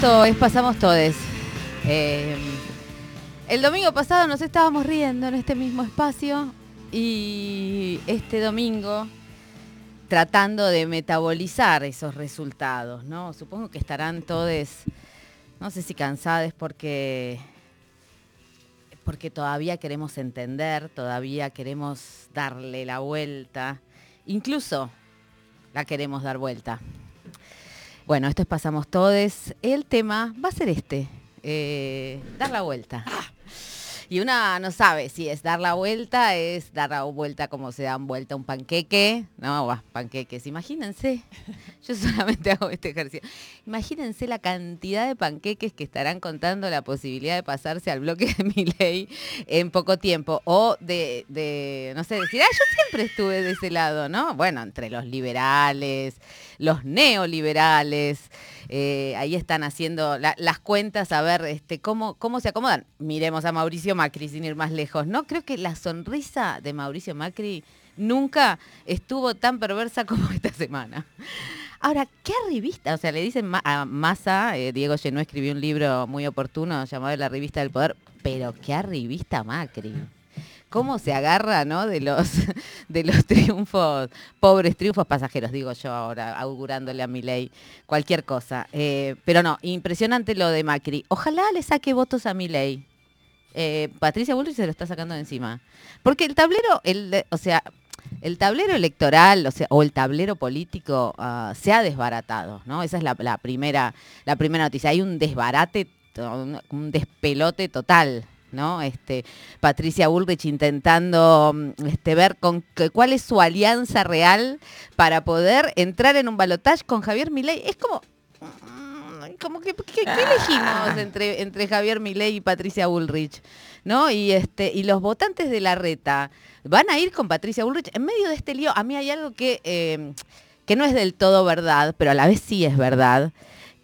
Esto es Pasamos Todes. Eh, el domingo pasado nos estábamos riendo en este mismo espacio y este domingo tratando de metabolizar esos resultados, ¿no? Supongo que estarán todos, no sé si cansados porque porque todavía queremos entender, todavía queremos darle la vuelta, incluso la queremos dar vuelta. Bueno, esto es Pasamos Todes. El tema va a ser este, eh, dar la vuelta. Y una no sabe si es dar la vuelta, es dar la vuelta como se dan vuelta un panqueque. No, va, panqueques. Imagínense, yo solamente hago este ejercicio. Imagínense la cantidad de panqueques que estarán contando la posibilidad de pasarse al bloque de mi ley en poco tiempo. O de, de, no sé, decir, ah, yo siempre estuve de ese lado, ¿no? Bueno, entre los liberales, los neoliberales. Eh, ahí están haciendo las cuentas a ver este, cómo, cómo se acomodan. Miremos a Mauricio Macri sin ir más lejos, ¿no? Creo que la sonrisa de Mauricio Macri nunca estuvo tan perversa como esta semana. Ahora, ¿qué revista? O sea, le dicen a Massa, eh, Diego Llenó escribió un libro muy oportuno llamado La Revista del Poder, pero ¿qué revista Macri? cómo se agarra ¿no? de, los, de los triunfos, pobres triunfos pasajeros, digo yo ahora, augurándole a mi ley cualquier cosa. Eh, pero no, impresionante lo de Macri. Ojalá le saque votos a mi ley. Eh, Patricia Bullrich se lo está sacando de encima. Porque el tablero, o sea, el tablero electoral, o el tablero político uh, se ha desbaratado, ¿no? Esa es la, primera, la primera noticia. Hay un desbarate, un despelote total ¿no? Este, Patricia Bullrich intentando mm, este, ver con cuál es su alianza real para poder entrar en un balotaje con Javier Milei. Es como, como que, ¿qué, elegimos ah. entre, entre Javier Milei y Patricia Bullrich? ¿No? Y este, y los votantes de la reta van a ir con Patricia Bullrich en medio de este lío. A mí hay algo que, eh, que no es del todo verdad, pero a la vez sí es verdad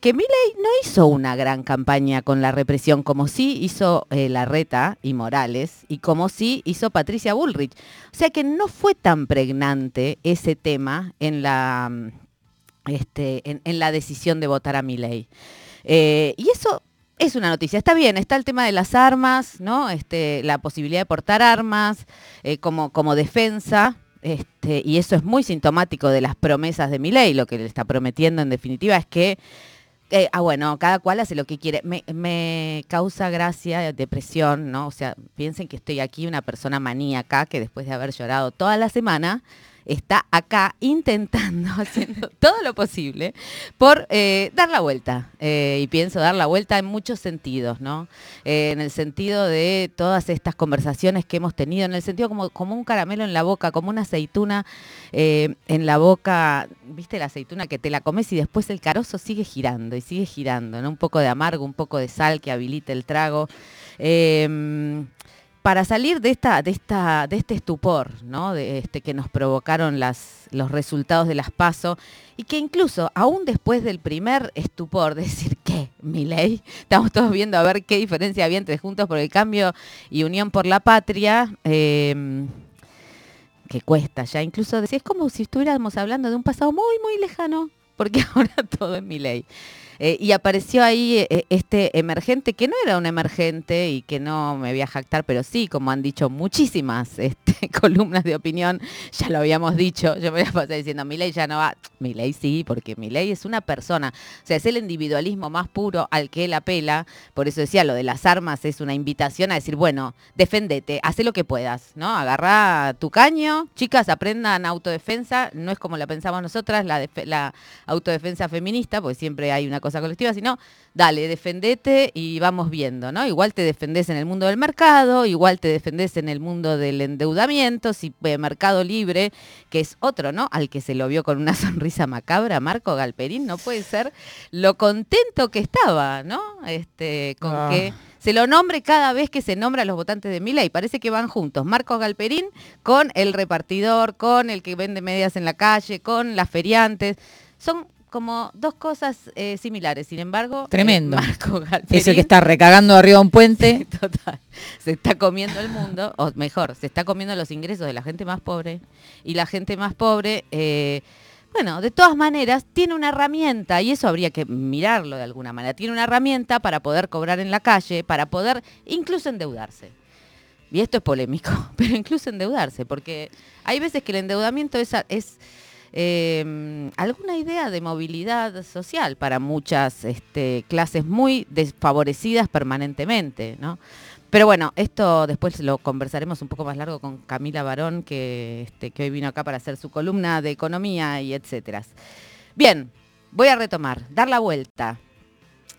que Milei no hizo una gran campaña con la represión, como sí hizo eh, Larreta y Morales, y como sí hizo Patricia Bullrich. O sea que no fue tan pregnante ese tema en la, este, en, la decisión de votar a Milei. Eh, y eso es una noticia. Está bien, está el tema de las armas, ¿no? Este, la posibilidad de portar armas eh, como, como defensa. Este, y eso es muy sintomático de las promesas de Milei. Lo que le está prometiendo en definitiva es que eh, ah, bueno, cada cual hace lo que quiere. Me, causa gracia, depresión, ¿no? O sea, piensen que estoy aquí una persona maníaca que después de haber llorado toda la semana, está acá intentando, haciendo todo lo posible por eh, dar la vuelta. Eh, y pienso dar la vuelta en muchos sentidos, ¿no? Eh, en el sentido de todas estas conversaciones que hemos tenido, en el sentido como, como un caramelo en la boca, como una aceituna en la boca, ¿viste la aceituna que te la comes y después el carozo sigue girando y sigue girando, ¿no? Un poco de amargo, un poco de sal que habilita el trago para salir de esta, de esta, de este estupor, ¿no? De este que nos provocaron los resultados de las PASO, y que incluso, aún después del primer estupor, de decir ¿qué? mi ley, estamos todos viendo a ver qué diferencia había entre Juntos por el Cambio y Unión por la Patria. Em, que cuesta ya, incluso decir, es como si estuviéramos hablando de un pasado muy, muy lejano, porque ahora todo es mi ley. Eh, y apareció ahí eh, este emergente, que no era un emergente y que no me voy a jactar, pero sí, como han dicho muchísimas este, columnas de opinión, ya lo habíamos dicho, yo me voy a pasar diciendo, mi ley ya no va, mi ley sí, porque mi ley es una persona, o sea, es el individualismo más puro al que él apela, por eso decía, lo de las armas es una invitación a decir, bueno, defendete, haz lo que puedas, ¿no? Agarrá tu caño, chicas, aprendan autodefensa, no es como la pensamos nosotras, la, la autodefensa feminista, porque siempre hay una cosa colectiva, sino dale, defendete y vamos viendo, ¿no? Igual te defendés en el mundo del mercado, igual te defendés en el mundo del endeudamiento, si eh, Mercado Libre, que es otro, ¿no? Al que se lo vio con una sonrisa macabra, Marco Galperín, no puede ser lo contento que estaba, ¿no? Este, con ah. que se lo nombre cada vez que se nombra a los votantes de Milei. Parece que van juntos. Marcos Galperín con el repartidor, con el que vende medias en la calle, con las feriantes. Son como dos cosas eh, similares. Sin embargo, eh, tremendo. Ese que está recagando arriba de un puente. total. Se está comiendo el mundo, o mejor, se está comiendo los ingresos de la gente más pobre. Y la gente más pobre, eh, bueno, de todas maneras, tiene una herramienta, y eso habría que mirarlo de alguna manera, tiene una herramienta para poder cobrar en la calle, para poder incluso endeudarse. Y esto es polémico, pero incluso endeudarse, porque hay veces que el endeudamiento es, es em, alguna idea de movilidad social para muchas este, clases muy desfavorecidas permanentemente, ¿no? Pero bueno, esto después lo conversaremos un poco más largo con Camila Barón, que, este, que hoy vino acá para hacer su columna de economía y etcétera. Bien, voy a retomar, dar la vuelta.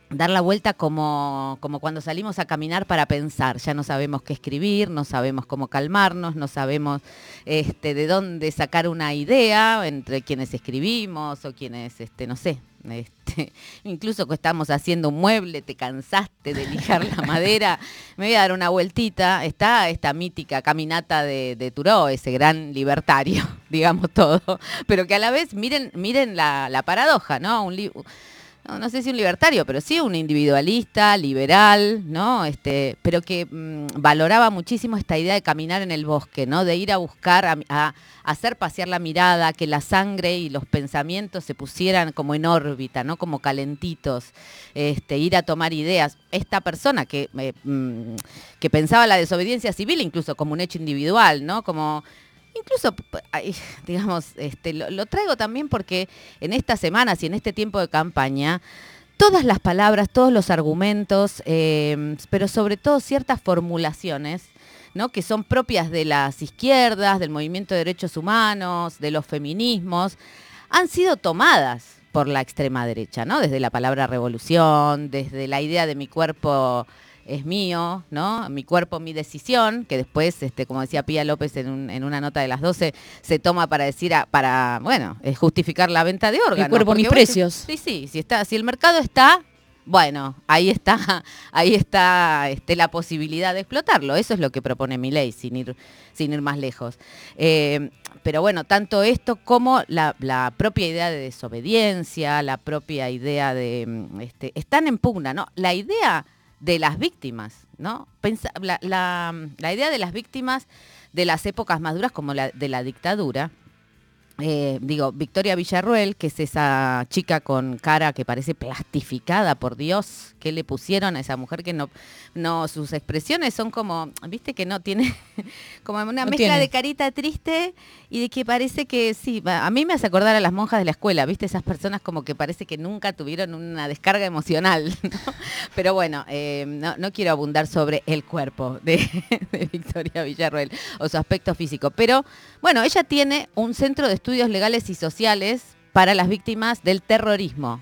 Dar la vuelta como, como cuando salimos a caminar para pensar. Ya no sabemos qué escribir, no sabemos cómo calmarnos, no sabemos este, de dónde sacar una idea entre quienes escribimos o quienes, este, no sé, este, incluso que estamos haciendo un mueble, te cansaste de lijar la madera, me voy a dar una vueltita. Está esta mítica caminata de, de Turó, ese gran libertario, digamos todo, pero que a la vez miren, miren la, la paradoja, ¿no? Un no, sé si un libertario, pero sí un individualista, liberal, ¿no? Este, pero que mm, valoraba muchísimo esta idea de caminar en el bosque, ¿no? De ir a buscar, a, hacer pasear la mirada, que la sangre y los pensamientos se pusieran como en órbita, ¿no? Como calentitos, este, ir a tomar ideas. Esta persona que, eh, mm, que pensaba la desobediencia civil incluso como un hecho individual, ¿no? Como incluso, digamos, este, lo, traigo también porque en estas semanas y en este tiempo de campaña, todas las palabras, todos los argumentos, em, pero sobre todo ciertas formulaciones, ¿no? que son propias de las izquierdas, del movimiento de derechos humanos, de los feminismos, han sido tomadas por la extrema derecha, ¿no? Desde la palabra revolución, desde la idea de mi cuerpo es mío, ¿no? Mi cuerpo, mi decisión, que después, este, como decía Pía López en, una nota de las 12, se toma para decir, para, bueno, justificar la venta de órganos. Mi cuerpo, mis precios. Sí, sí, si, está, si el mercado está, bueno, ahí está, ahí está este, la posibilidad de explotarlo. Eso es lo que propone mi ley, sin ir, sin ir más lejos. Eh, pero bueno, tanto esto como la, propia idea de desobediencia, la propia idea de, mm, este, están en pugna, ¿no? La idea de las víctimas, ¿no? la, idea de las víctimas de las épocas maduras como la de la dictadura, eh, digo, Victoria Villarruel, que es esa chica con cara que parece plastificada, por Dios, que le pusieron a esa mujer que no, no, sus expresiones son como, viste que no tiene, como una mezcla de carita triste y de que parece que sí, a mí me hace acordar a las monjas de la escuela, viste, esas personas como que parece que nunca tuvieron una descarga emocional, Pero bueno, eh, no, quiero abundar sobre el cuerpo de, de Victoria Villarruel o su aspecto físico, pero bueno, ella tiene un centro de estudios legales y sociales para las víctimas del terrorismo.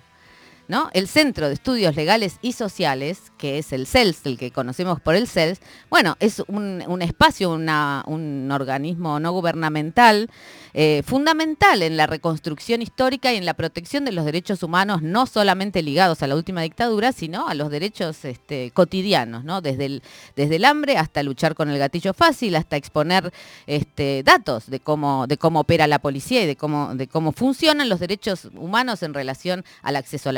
¿No? El Centro de Estudios Legales y Sociales, que es el CELS, el que conocemos por el CELS, bueno, es un, espacio, un organismo no gubernamental eh, fundamental en la reconstrucción histórica y en la protección de los derechos humanos, no solamente ligados a la última dictadura, sino a los derechos este, cotidianos, ¿no? Desde el, hambre hasta luchar con el gatillo fácil, hasta exponer este, datos de cómo, opera la policía y de cómo, de cómo funcionan los derechos humanos en relación al acceso al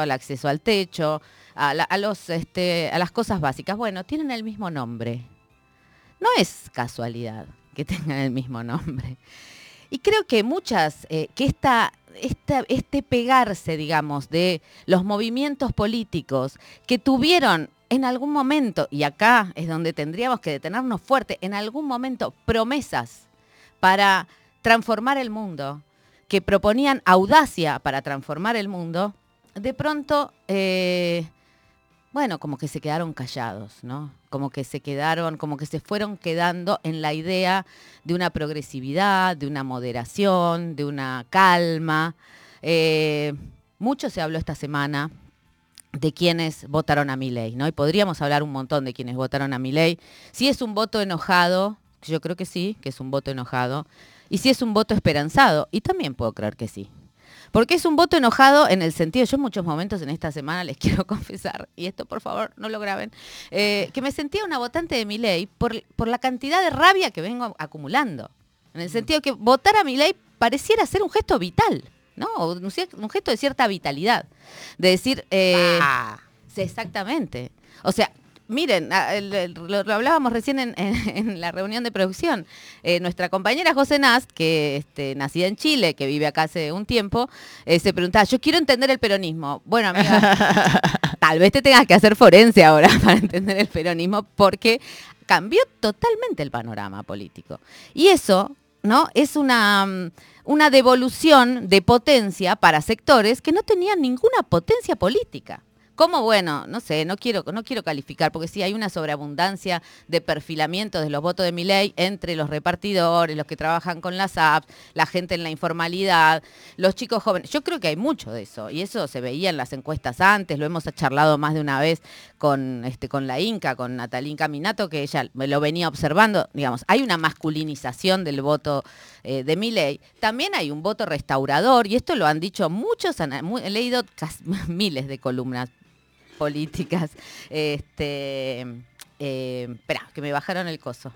al acceso al techo, a, los, este, a las cosas básicas. Bueno, tienen el mismo nombre. No es casualidad que tengan el mismo nombre. Y creo que muchas, eh, que esta, este pegarse, digamos, de los movimientos políticos que tuvieron en algún momento, y acá es donde tendríamos que detenernos fuerte, en algún momento promesas para transformar el mundo, que proponían audacia para transformar el mundo, de pronto eh, bueno, como que se quedaron callados, ¿no? Como que se quedaron, como que se fueron quedando en la idea de una progresividad, de una moderación, de una calma. Eh, mucho se habló esta semana de quienes votaron a mi ley, ¿no? Y podríamos hablar un montón de quienes votaron a mi ley. Si es un voto enojado, yo creo que sí, que es un voto enojado, y si es un voto esperanzado, y también puedo creer que sí, porque es un voto enojado en el sentido, yo en muchos momentos en esta semana les quiero confesar, y esto por favor no lo graben, eh, que me sentía una votante de mi ley por, por la cantidad de rabia que vengo acumulando. En el sentido que votar a mi ley pareciera ser un gesto vital, ¿no? Un, gesto de cierta vitalidad. De decir, eh, exactamente. O sea, miren, lo, hablábamos recién en, la reunión de producción. Eh, nuestra compañera José Nast, que este, nacida en Chile, que vive acá hace un tiempo, eh, se preguntaba, yo quiero entender el peronismo. Bueno, amiga, tal vez te tengas que hacer forense ahora para entender el peronismo, porque cambió totalmente el panorama político. Y eso, ¿no? Es una, mm, una devolución de potencia para sectores que no tenían ninguna potencia política. ¿Cómo? Bueno, no sé, no quiero, no quiero calificar, porque sí hay una sobreabundancia de perfilamiento de los votos de mi ley entre los repartidores, los que trabajan con las apps, la gente en la informalidad, los chicos jóvenes. Yo creo que hay mucho de eso, y eso se veía en las encuestas antes, lo hemos charlado más de una vez con, este, con la Inca, con Natalín Caminato, que ella me lo venía observando. Digamos, hay una masculinización del voto eh, de mi ley. También hay un voto restaurador, y esto lo han dicho muchos, he leído miles de columnas políticas. Este, eh, espera, que me bajaron el coso.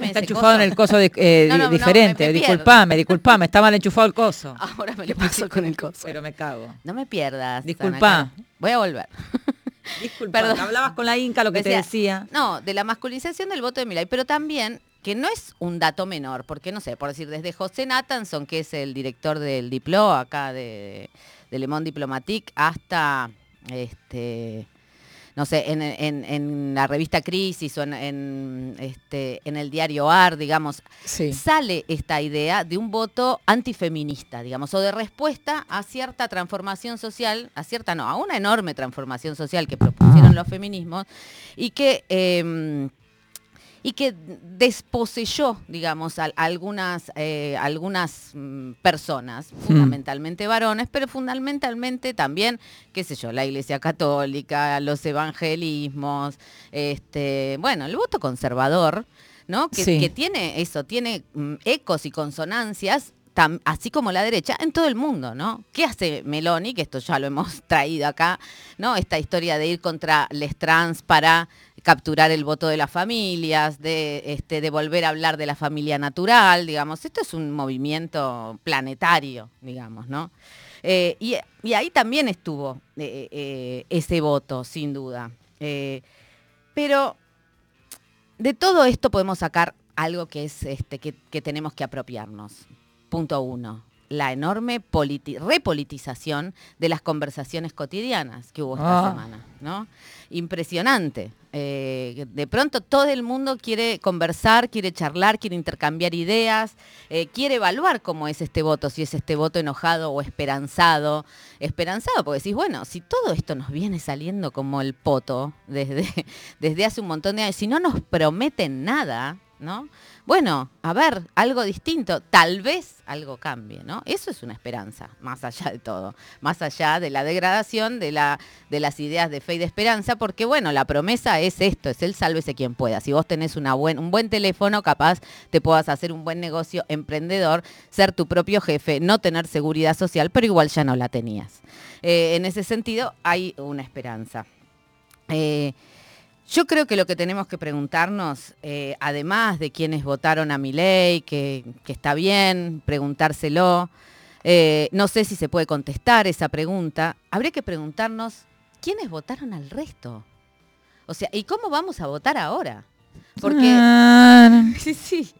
está enchufado en el coso eh, diferente. disculpame, disculpame, está mal enchufado el coso. Ahora me lo paso con el coso. Pero me cago. No me pierdas. Disculpa. Voy a volver. Disculpa, hablabas con la Inca lo que te decía. No, de la masculinización del voto de Milay, pero también que no es un dato menor, porque no sé, por decir, desde José Nathanson, que es el director del Diplo acá de, de Le Monde Diplomatique, hasta este, no sé, en, la revista Crisis o en, este, en el diario AR, digamos, sale esta idea de un voto antifeminista, digamos, o de respuesta a cierta transformación social, a cierta no, a una enorme transformación social que propusieron los feminismos y que... Em, y que desposeyó, digamos, a, algunas, eh, algunas mm, personas, hmm. fundamentalmente varones, pero fundamentalmente también, qué sé yo, la Iglesia Católica, los evangelismos, este, bueno, el voto conservador, ¿no? Que, que tiene eso, tiene mm, ecos y consonancias así como la derecha, en todo el mundo, ¿no? ¿Qué hace Meloni? Que esto ya lo hemos traído acá, ¿no? Esta historia de ir contra les trans para capturar el voto de las familias, de, este, de volver a hablar de la familia natural, digamos. Esto es un movimiento planetario, digamos, ¿no? Eh, y, ahí también estuvo eh, eh, ese voto, sin duda. pero de todo esto podemos sacar algo que es este, que, que tenemos que apropiarnos. Punto uno la enorme repolitización de las conversaciones cotidianas que hubo esta ah. semana, ¿no? Impresionante. Eh, de pronto todo el mundo quiere conversar, quiere charlar, quiere intercambiar ideas, eh, quiere evaluar cómo es este voto, si es este voto enojado o esperanzado. Esperanzado, porque decís, bueno, si todo esto nos viene saliendo como el poto desde, desde hace un montón de años, si no nos prometen nada, ¿no? Bueno, a ver, algo distinto, tal vez algo cambie, ¿no? Eso es una esperanza, más allá de todo, más allá de la degradación de, la, de las ideas de fe y de esperanza, porque bueno, la promesa es esto, es el sálvese quien pueda. Si vos tenés buen, un buen teléfono, capaz te puedas hacer un buen negocio emprendedor, ser tu propio jefe, no tener seguridad social, pero igual ya no la tenías. Eh, en ese sentido, hay una esperanza. Eh, yo creo que lo que tenemos que preguntarnos, eh, además de quienes votaron a mi ley, que, está bien preguntárselo, eh, no sé si se puede contestar esa pregunta, habría que preguntarnos quiénes votaron al resto. O sea, ¿y cómo vamos a votar ahora? Porque... Ah. sí, sí.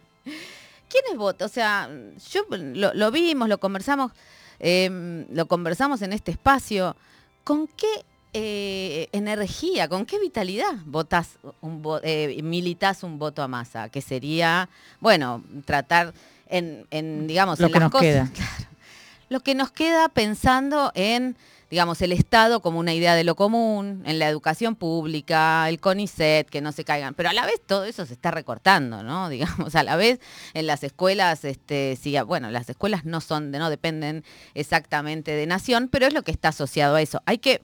¿Quiénes votan? O sea, yo lo, vimos, lo conversamos, em, lo conversamos en este espacio. ¿Con qué eh, energía, con qué vitalidad votas un eh, militas un voto a masa, que sería, bueno, tratar en, digamos, lo que nos queda. lo que nos queda pensando en, digamos, el Estado como una idea de lo común, en la educación pública, el CONICET, que no se caigan, pero a la vez todo eso se está recortando, ¿no? Digamos, a la vez en las escuelas, este, sí, bueno, las escuelas no son, no dependen exactamente de nación, pero es lo que está asociado a eso. Hay que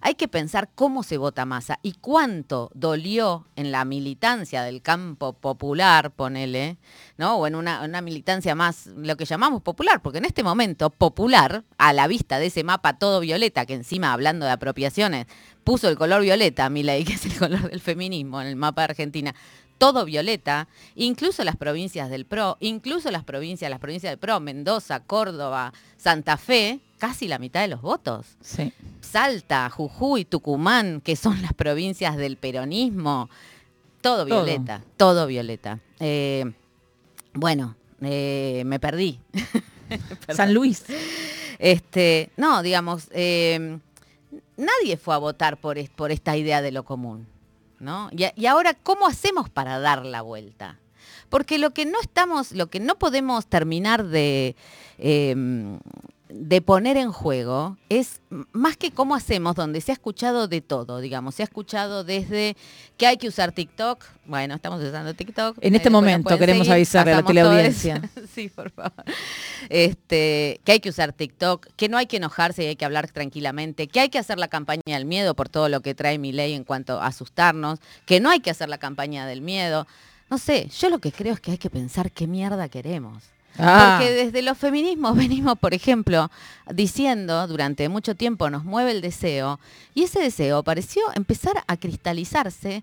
hay que pensar cómo se vota masa y cuánto dolió en la militancia del campo popular, ponele, ¿no? O en una, militancia más, lo que llamamos popular, porque en este momento, popular, a la vista de ese mapa todo violeta, que encima, hablando de apropiaciones, puso el color violeta, ley, que es el color del feminismo en el mapa de Argentina, todo violeta, incluso las provincias del PRO, incluso las provincias, las provincias del PRO, Mendoza, Córdoba, Santa Fe, casi la mitad de los votos. Sí. Salta, Jujuy, Tucumán, que son las provincias del peronismo, todo violeta, todo, violeta. Eh, bueno, eh, me perdí. San Luis. Este, no, digamos, eh, nadie fue a votar por, por, esta idea de lo común. ¿no? Y, ahora, ¿cómo hacemos para dar la vuelta? Porque lo que no estamos, lo que no podemos terminar de, de poner en juego es más que cómo hacemos, donde se ha escuchado de todo, digamos, se ha escuchado desde que hay que usar TikTok, bueno, estamos usando TikTok. En este momento queremos avisarle a la teleaudiencia. sí, por favor. Este, que hay que usar TikTok, que no hay que enojarse y hay que hablar tranquilamente, que hay que hacer la campaña del miedo por todo lo que trae mi ley en cuanto a asustarnos, que no hay que hacer la campaña del miedo. No sé, yo lo que creo es que hay que pensar qué mierda queremos. Ah. Porque desde los feminismos venimos, por ejemplo, diciendo durante mucho tiempo nos mueve el deseo y ese deseo pareció empezar a cristalizarse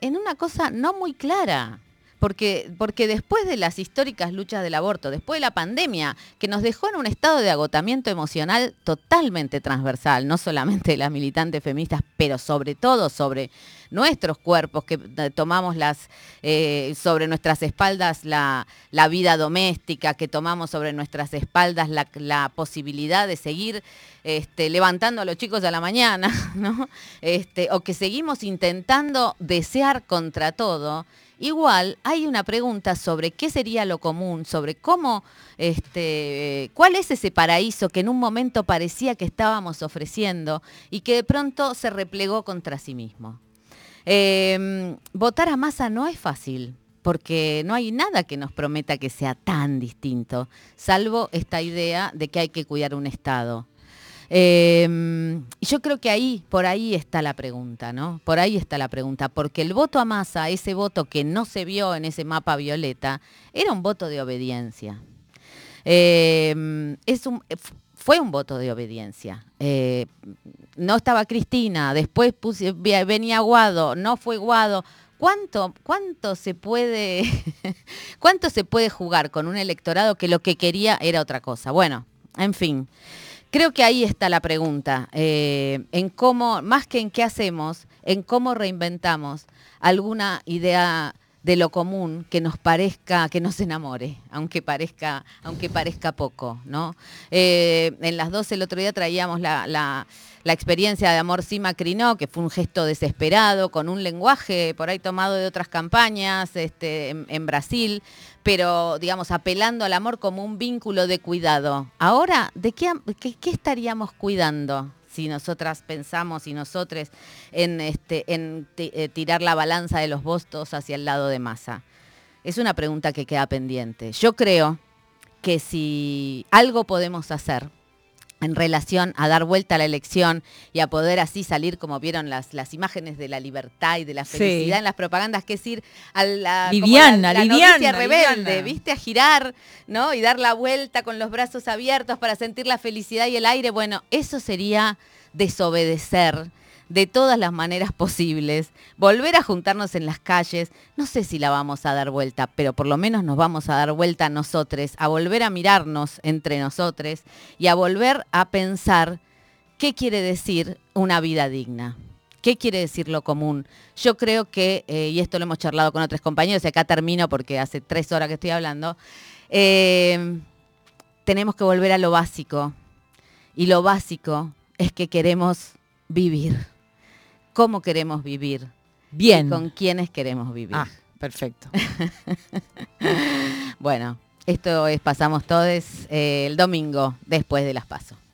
en una cosa no muy clara. Porque, porque después de las históricas luchas del aborto, después de la pandemia, que nos dejó en un estado de agotamiento emocional totalmente transversal, no solamente de las militantes feministas, pero sobre todo sobre nuestros cuerpos, que eh, tomamos las, eh, sobre nuestras espaldas la, vida doméstica, que tomamos sobre nuestras espaldas la, posibilidad de seguir este, levantando a los chicos a la mañana. Este, o que seguimos intentando desear contra todo Igual hay una pregunta sobre qué sería lo común, sobre cómo, este, cuál es ese paraíso que en un momento parecía que estábamos ofreciendo y que de pronto se replegó contra sí mismo. Em, votar a masa no es fácil, porque no hay nada que nos prometa que sea tan distinto, salvo esta idea de que hay que cuidar un Estado. Em, yo creo que ahí, por ahí está la pregunta, ¿no? Por ahí está la pregunta, porque el voto a masa, ese voto que no se vio en ese mapa violeta, era un voto de obediencia. Em, es un, fue un voto de obediencia. Eh, no estaba Cristina, después venía Guado, no fue Guado. ¿Cuánto, cuánto, se puede, ¿Cuánto se puede jugar con un electorado que lo que quería era otra cosa? Bueno, en fin. Creo que ahí está la pregunta, eh, en cómo, más que en qué hacemos, en cómo reinventamos alguna idea de lo común que nos parezca, que nos enamore, aunque parezca, aunque parezca poco, ¿no? Eh, en las dos el otro día traíamos la, experiencia de Amor Sima Crinó, que fue un gesto desesperado, con un lenguaje por ahí tomado de otras campañas este, en, Brasil, pero digamos, apelando al amor como un vínculo de cuidado. Ahora, ¿de qué, qué estaríamos cuidando? Si nosotras pensamos y nosotros en, este, en eh, tirar la balanza de los votos hacia el lado de masa? Es una pregunta que queda pendiente. Yo creo que si algo podemos hacer en relación a dar vuelta a la elección y a poder así salir, como vieron las, las imágenes de la libertad y de la felicidad en las propagandas, que es ir a la, liviana, la, rebelde, viste, a girar, ¿no? Y dar la vuelta con los brazos abiertos para sentir la felicidad y el aire. Bueno, eso sería desobedecer de todas las maneras posibles, volver a juntarnos en las calles, no sé si la vamos a dar vuelta, pero por lo menos nos vamos a dar vuelta a nosotros, a volver a mirarnos entre nosotros y a volver a pensar qué quiere decir una vida digna. ¿Qué quiere decir lo común? Yo creo que, eh, y esto lo hemos charlado con otros compañeros, y acá termino porque hace tres horas que estoy hablando, eh, tenemos que volver a lo básico. Y lo básico es que queremos vivir cómo queremos vivir. Bien. con quiénes queremos vivir. Ah, perfecto. bueno, esto es Pasamos Todes eh, el domingo después de las pasos.